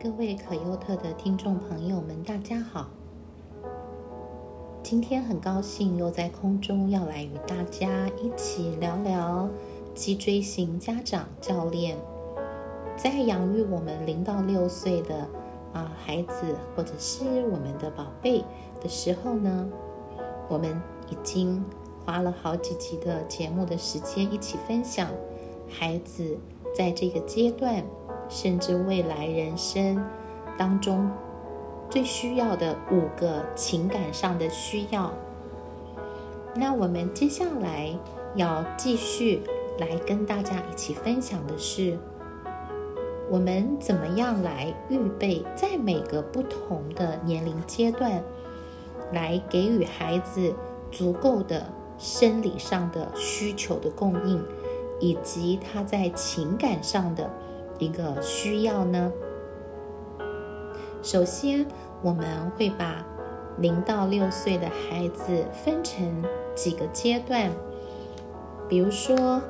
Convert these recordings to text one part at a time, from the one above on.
各位可优特的听众朋友们，大家好！今天很高兴又在空中要来与大家一起聊聊脊椎型家长教练在养育我们零到六岁的啊孩子或者是我们的宝贝的时候呢，我们已经花了好几集的节目的时间一起分享孩子在这个阶段。甚至未来人生当中最需要的五个情感上的需要。那我们接下来要继续来跟大家一起分享的是，我们怎么样来预备，在每个不同的年龄阶段，来给予孩子足够的生理上的需求的供应，以及他在情感上的。一个需要呢。首先，我们会把零到六岁的孩子分成几个阶段，比如说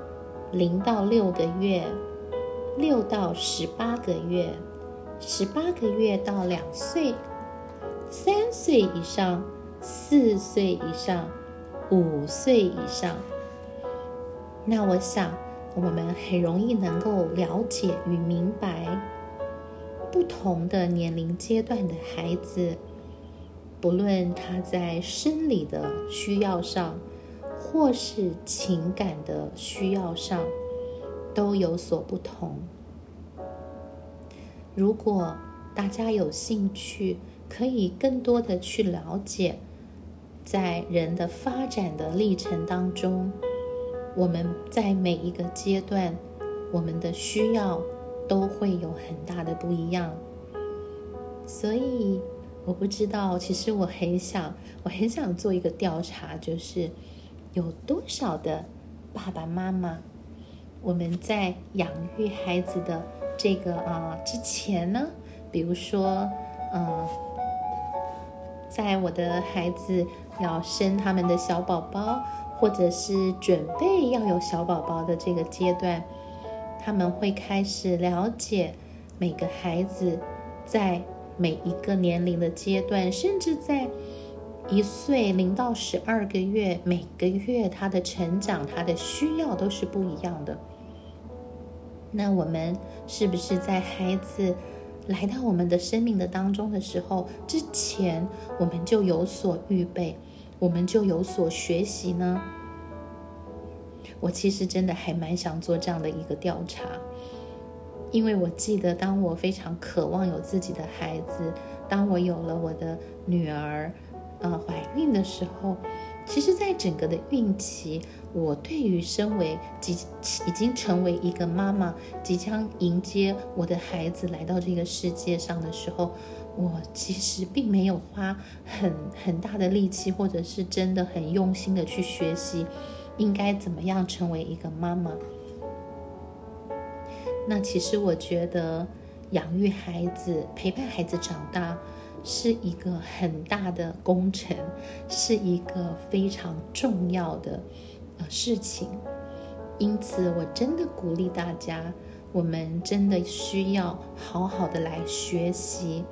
零到六个月、六到十八个月、十八个月到两岁、三岁以上、四岁以上、五岁以上。那我想。我们很容易能够了解与明白不同的年龄阶段的孩子，不论他在生理的需要上，或是情感的需要上，都有所不同。如果大家有兴趣，可以更多的去了解，在人的发展的历程当中。我们在每一个阶段，我们的需要都会有很大的不一样。所以我不知道，其实我很想，我很想做一个调查，就是有多少的爸爸妈妈，我们在养育孩子的这个啊之前呢，比如说，嗯，在我的孩子要生他们的小宝宝。或者是准备要有小宝宝的这个阶段，他们会开始了解每个孩子在每一个年龄的阶段，甚至在一岁零到十二个月，每个月他的成长、他的需要都是不一样的。那我们是不是在孩子来到我们的生命的当中的时候之前，我们就有所预备？我们就有所学习呢。我其实真的还蛮想做这样的一个调查，因为我记得当我非常渴望有自己的孩子，当我有了我的女儿，呃，怀孕的时候，其实，在整个的孕期，我对于身为即已经成为一个妈妈，即将迎接我的孩子来到这个世界上的时候。我其实并没有花很很大的力气，或者是真的很用心的去学习，应该怎么样成为一个妈妈。那其实我觉得养育孩子、陪伴孩子长大是一个很大的工程，是一个非常重要的呃事情。因此，我真的鼓励大家，我们真的需要好好的来学习。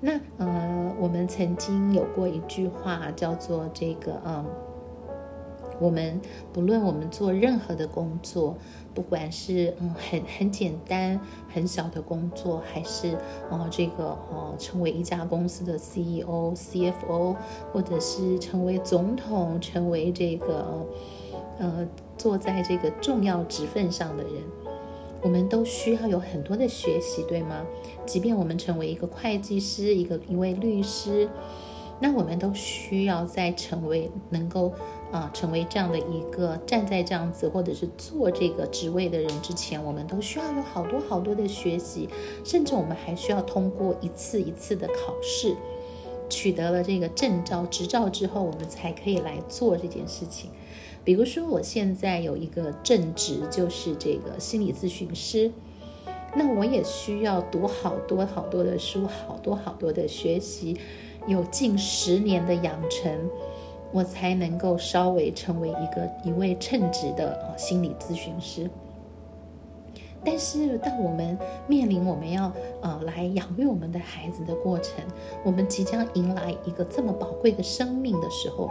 那呃，我们曾经有过一句话，叫做这个嗯，我们不论我们做任何的工作，不管是嗯很很简单很小的工作，还是哦这个哦成为一家公司的 CEO、CFO，或者是成为总统，成为这个呃坐在这个重要职份上的人。我们都需要有很多的学习，对吗？即便我们成为一个会计师，一个一位律师，那我们都需要在成为能够啊成为这样的一个站在这样子或者是做这个职位的人之前，我们都需要有好多好多的学习，甚至我们还需要通过一次一次的考试，取得了这个证照执照之后，我们才可以来做这件事情。比如说，我现在有一个正职，就是这个心理咨询师。那我也需要读好多好多的书，好多好多的学习，有近十年的养成，我才能够稍微成为一个一位称职的心理咨询师。但是当我们面临我们要呃来养育我们的孩子的过程，我们即将迎来一个这么宝贵的生命的时候，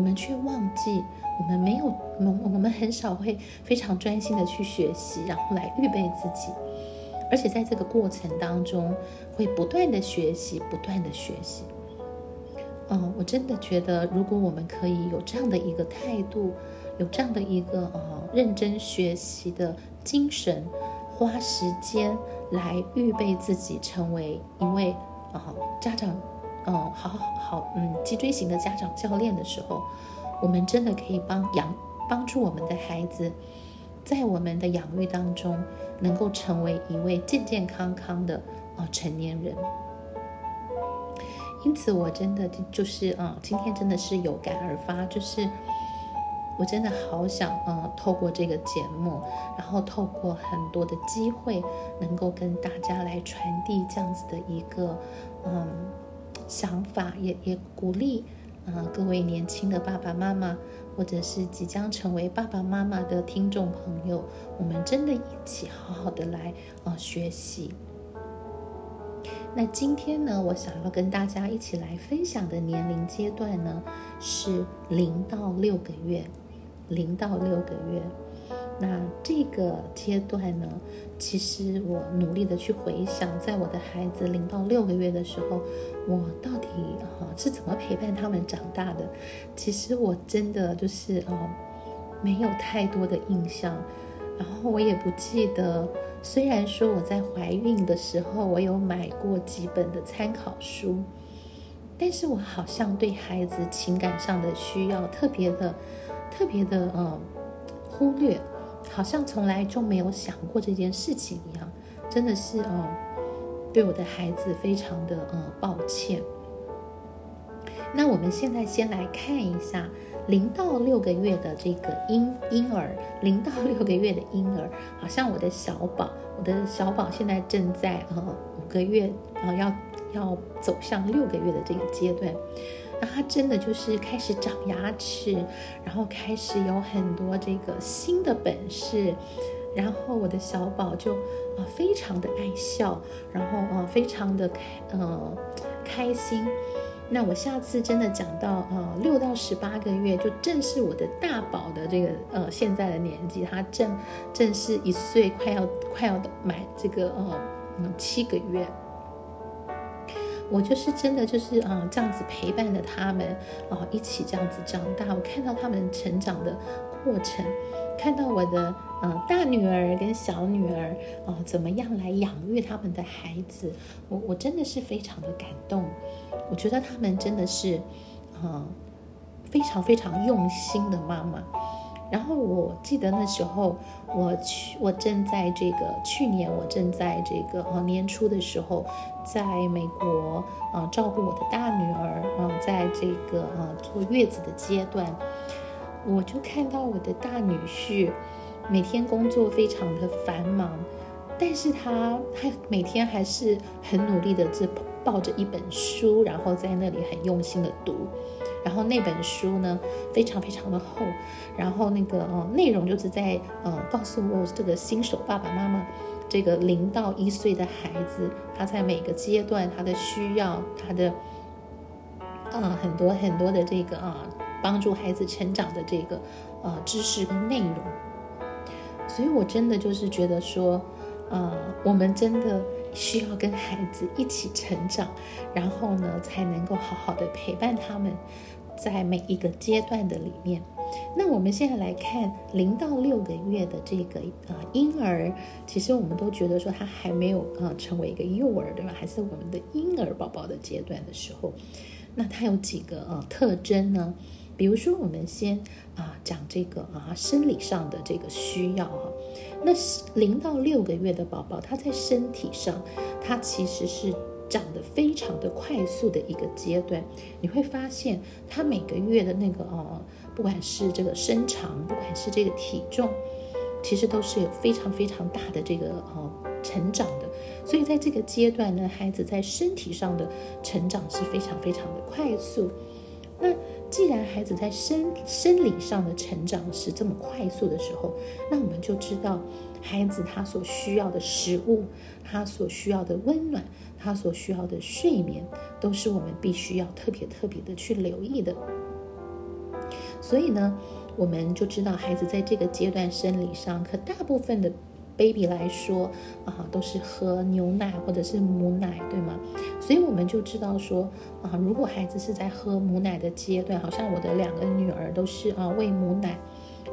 我们却忘记我们没有我们我们很少会非常专心的去学习，然后来预备自己，而且在这个过程当中会不断的学习，不断的学习。嗯，我真的觉得，如果我们可以有这样的一个态度，有这样的一个呃认真学习的精神，花时间来预备自己成为一位啊家长，嗯，好好，嗯，脊椎型的家长教练的时候，我们真的可以帮养帮助我们的孩子，在我们的养育当中，能够成为一位健健康康的啊成年人。因此，我真的就是啊，今天真的是有感而发，就是我真的好想嗯，透过这个节目，然后透过很多的机会，能够跟大家来传递这样子的一个嗯想法，也也鼓励啊各位年轻的爸爸妈妈，或者是即将成为爸爸妈妈的听众朋友，我们真的一起好好的来啊学习。那今天呢，我想要跟大家一起来分享的年龄阶段呢，是零到六个月。零到六个月，那这个阶段呢，其实我努力的去回想，在我的孩子零到六个月的时候，我到底啊是怎么陪伴他们长大的？其实我真的就是啊，没有太多的印象，然后我也不记得。虽然说我在怀孕的时候，我有买过几本的参考书，但是我好像对孩子情感上的需要特别的、特别的呃忽略，好像从来就没有想过这件事情一样，真的是哦对我的孩子非常的呃抱歉。那我们现在先来看一下。零到六个月的这个婴婴儿，零到六个月的婴儿，好像我的小宝，我的小宝现在正在呃五个月，呃要要走向六个月的这个阶段，那他真的就是开始长牙齿，然后开始有很多这个新的本事，然后我的小宝就啊非常的爱笑，然后啊非常的开呃开心。那我下次真的讲到，呃，六到十八个月，就正是我的大宝的这个呃现在的年纪，他正正是一岁，快要快要到满这个呃嗯七个月。我就是真的就是啊这样子陪伴着他们啊一起这样子长大，我看到他们成长的过程，看到我的嗯大女儿跟小女儿啊怎么样来养育他们的孩子，我我真的是非常的感动。我觉得他们真的是，嗯，非常非常用心的妈妈。然后我记得那时候，我去，我正在这个去年，我正在这个呃年初的时候，在美国啊照顾我的大女儿啊，在这个呃坐月子的阶段，我就看到我的大女婿每天工作非常的繁忙，但是他他每天还是很努力的这。抱着一本书，然后在那里很用心的读，然后那本书呢非常非常的厚，然后那个呃内容就是在呃告诉我这个新手爸爸妈妈，这个零到一岁的孩子他在每个阶段他的需要，他的啊很多很多的这个啊帮助孩子成长的这个呃知识跟内容，所以我真的就是觉得说，呃我们真的。需要跟孩子一起成长，然后呢，才能够好好的陪伴他们，在每一个阶段的里面。那我们现在来看零到六个月的这个呃婴儿，其实我们都觉得说他还没有呃成为一个幼儿，对吧？还是我们的婴儿宝宝的阶段的时候，那他有几个呃特征呢？比如说，我们先啊讲这个啊生理上的这个需要哈。那零到六个月的宝宝，他在身体上，他其实是长得非常的快速的一个阶段。你会发现，他每个月的那个呃，不管是这个身长，不管是这个体重，其实都是有非常非常大的这个呃成长的。所以在这个阶段呢，孩子在身体上的成长是非常非常的快速。那既然孩子在生生理上的成长是这么快速的时候，那我们就知道孩子他所需要的食物，他所需要的温暖，他所需要的睡眠，都是我们必须要特别特别的去留意的。所以呢，我们就知道孩子在这个阶段生理上，可大部分的。Baby 来说啊，都是喝牛奶或者是母奶，对吗？所以我们就知道说啊，如果孩子是在喝母奶的阶段，好像我的两个女儿都是啊喂母奶，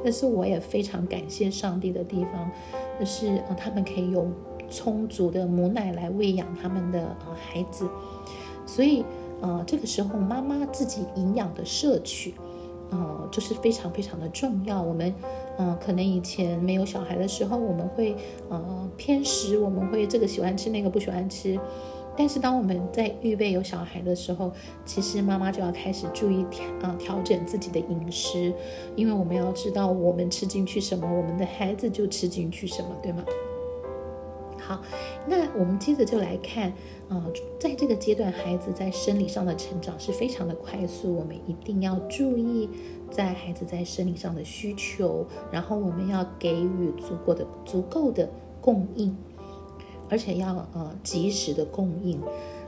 但是我也非常感谢上帝的地方，就是啊他们可以有充足的母奶来喂养他们的啊孩子，所以啊这个时候妈妈自己营养的摄取。呃，就是非常非常的重要。我们，嗯，可能以前没有小孩的时候，我们会呃偏食，我们会这个喜欢吃那个不喜欢吃。但是当我们在预备有小孩的时候，其实妈妈就要开始注意调啊调整自己的饮食，因为我们要知道我们吃进去什么，我们的孩子就吃进去什么，对吗？好，那我们接着就来看啊，在这个阶段，孩子在生理上的成长是非常的快速，我们一定要注意在孩子在生理上的需求，然后我们要给予足够的、足够的供应，而且要呃及时的供应。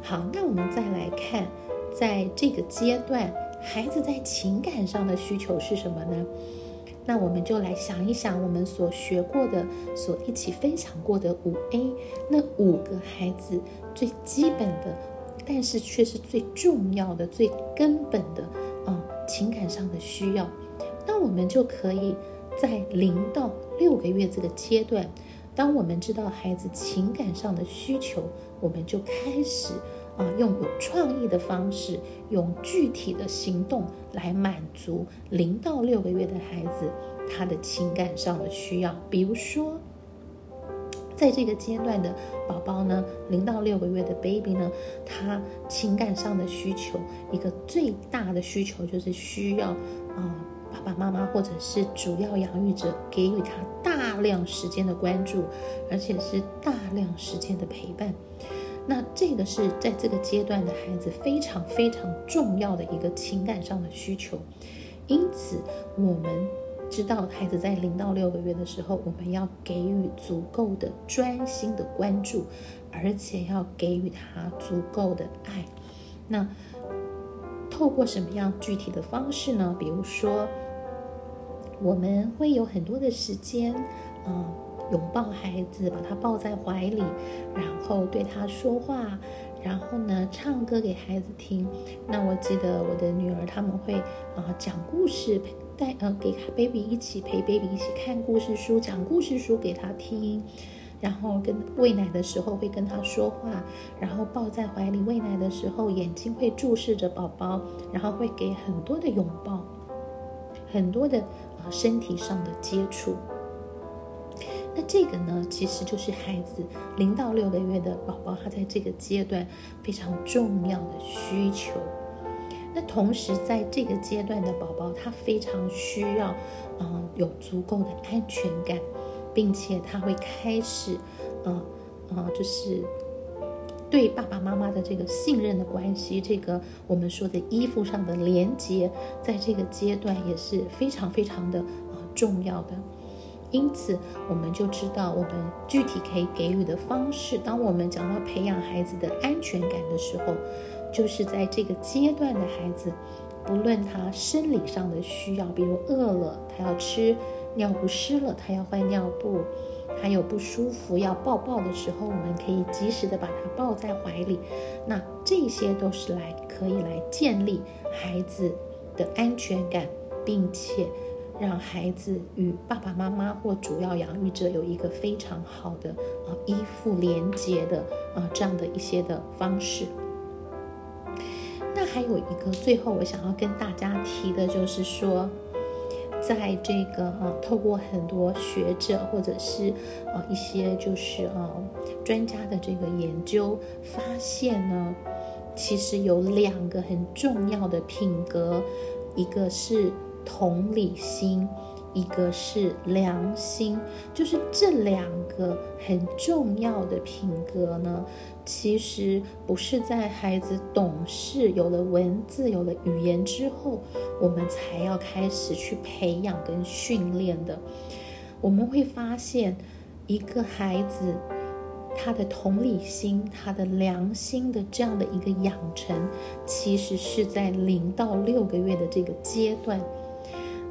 好，那我们再来看，在这个阶段，孩子在情感上的需求是什么呢？那我们就来想一想，我们所学过的、所一起分享过的五 A，那五个孩子最基本的，但是却是最重要的、最根本的啊情感上的需要。那我们就可以在零到六个月这个阶段，当我们知道孩子情感上的需求，我们就开始。啊，用有创意的方式，用具体的行动来满足零到六个月的孩子他的情感上的需要。比如说，在这个阶段的宝宝呢，零到六个月的 baby 呢，他情感上的需求，一个最大的需求就是需要啊，爸爸妈妈或者是主要养育者给予他大量时间的关注，而且是大量时间的陪伴。那这个是在这个阶段的孩子非常非常重要的一个情感上的需求，因此我们知道孩子在零到六个月的时候，我们要给予足够的专心的关注，而且要给予他足够的爱。那透过什么样具体的方式呢？比如说，我们会有很多的时间，啊。拥抱孩子，把他抱在怀里，然后对他说话，然后呢，唱歌给孩子听。那我记得我的女儿他们会啊讲故事，带呃给 baby 一起陪 baby 一起看故事书，讲故事书给他听，然后跟喂奶的时候会跟他说话，然后抱在怀里喂奶的时候眼睛会注视着宝宝，然后会给很多的拥抱，很多的啊身体上的接触。那这个呢，其实就是孩子零到六个月的宝宝，他在这个阶段非常重要的需求。那同时，在这个阶段的宝宝，他非常需要，啊，有足够的安全感，并且他会开始，啊啊，就是对爸爸妈妈的这个信任的关系，这个我们说的衣服上的连接，在这个阶段也是非常非常的啊重要的。因此，我们就知道我们具体可以给予的方式。当我们讲到培养孩子的安全感的时候，就是在这个阶段的孩子，不论他生理上的需要，比如饿了他要吃，尿不湿了他要换尿布，还有不舒服要抱抱的时候，我们可以及时的把他抱在怀里。那这些都是来可以来建立孩子的安全感，并且。让孩子与爸爸妈妈或主要养育者有一个非常好的啊依附连接的啊这样的一些的方式。还有一个最后我想要跟大家提的就是说，在这个啊透过很多学者或者是啊一些就是啊专家的这个研究发现呢，其实有两个很重要的品格，一个是。同理心，一个是良心，就是这两个很重要的品格呢，其实不是在孩子懂事、有了文字、有了语言之后，我们才要开始去培养跟训练的。我们会发现，一个孩子他的同理心、他的良心的这样的一个养成，其实是在零到六个月的这个阶段。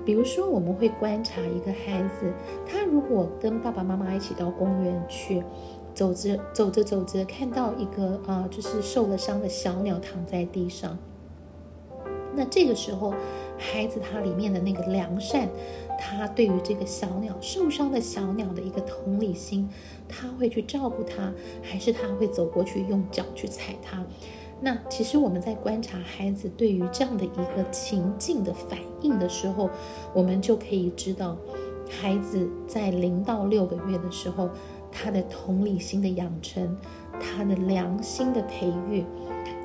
比如说，我们会观察一个孩子，他如果跟爸爸妈妈一起到公园去，走着走着走着，看到一个啊，就是受了伤的小鸟躺在地上，那这个时候，孩子他里面的那个良善，他对于这个小鸟受伤的小鸟的一个同理心，他会去照顾它，还是他会走过去用脚去踩它？那其实我们在观察孩子对于这样的一个情境的反应的时候，我们就可以知道，孩子在零到六个月的时候，他的同理心的养成，他的良心的培育，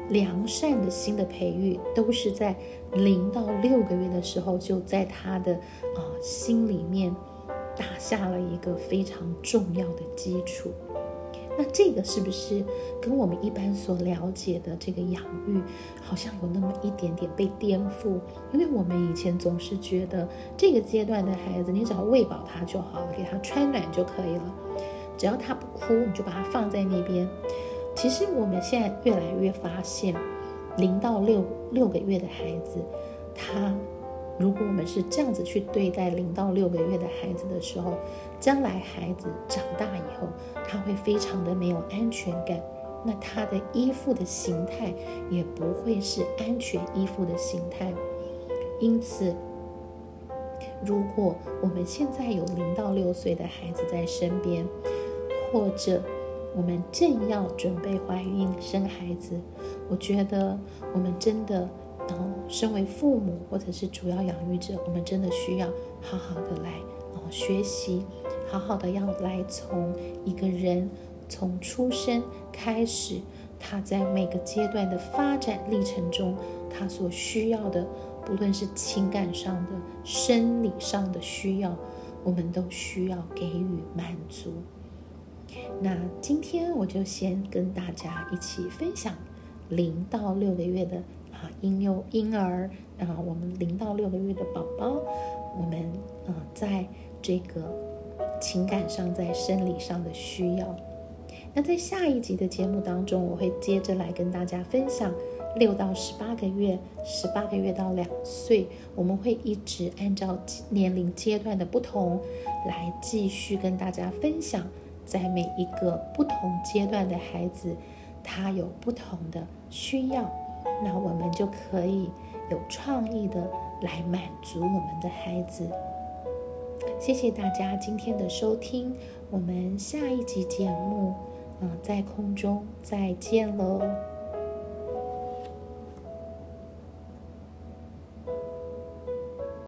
良善的心的培育，都是在零到六个月的时候，就在他的啊心里面打下了一个非常重要的基础。那这个是不是跟我们一般所了解的这个养育，好像有那么一点点被颠覆？因为我们以前总是觉得这个阶段的孩子，你只要喂饱他就好了，给他穿暖就可以了，只要他不哭，你就把他放在那边。其实我们现在越来越发现，零到六六个月的孩子，他。如果我们是这样子去对待零到六个月的孩子的时候，将来孩子长大以后，他会非常的没有安全感，那他的依附的形态也不会是安全依附的形态。因此，如果我们现在有零到六岁的孩子在身边，或者我们正要准备怀孕生孩子，我觉得我们真的。然后，身为父母或者是主要养育者，我们真的需要好好的来哦学习，好好的要来从一个人从出生开始，他在每个阶段的发展历程中，他所需要的，不论是情感上的、生理上的需要，我们都需要给予满足。那今天我就先跟大家一起分享零到六个月的。啊婴幼婴儿啊，我们零到六个月的宝宝，我们呃，在这个情感上，在生理上的需要。那在下一集的节目当中，我会接着来跟大家分享六到十八个月、十八个月到两岁，我们会一直按照年龄阶段的不同，来继续跟大家分享，在每一个不同阶段的孩子，他有不同的需要。那我们就可以有创意的来满足我们的孩子。谢谢大家今天的收听，我们下一集节目，嗯，在空中再见喽。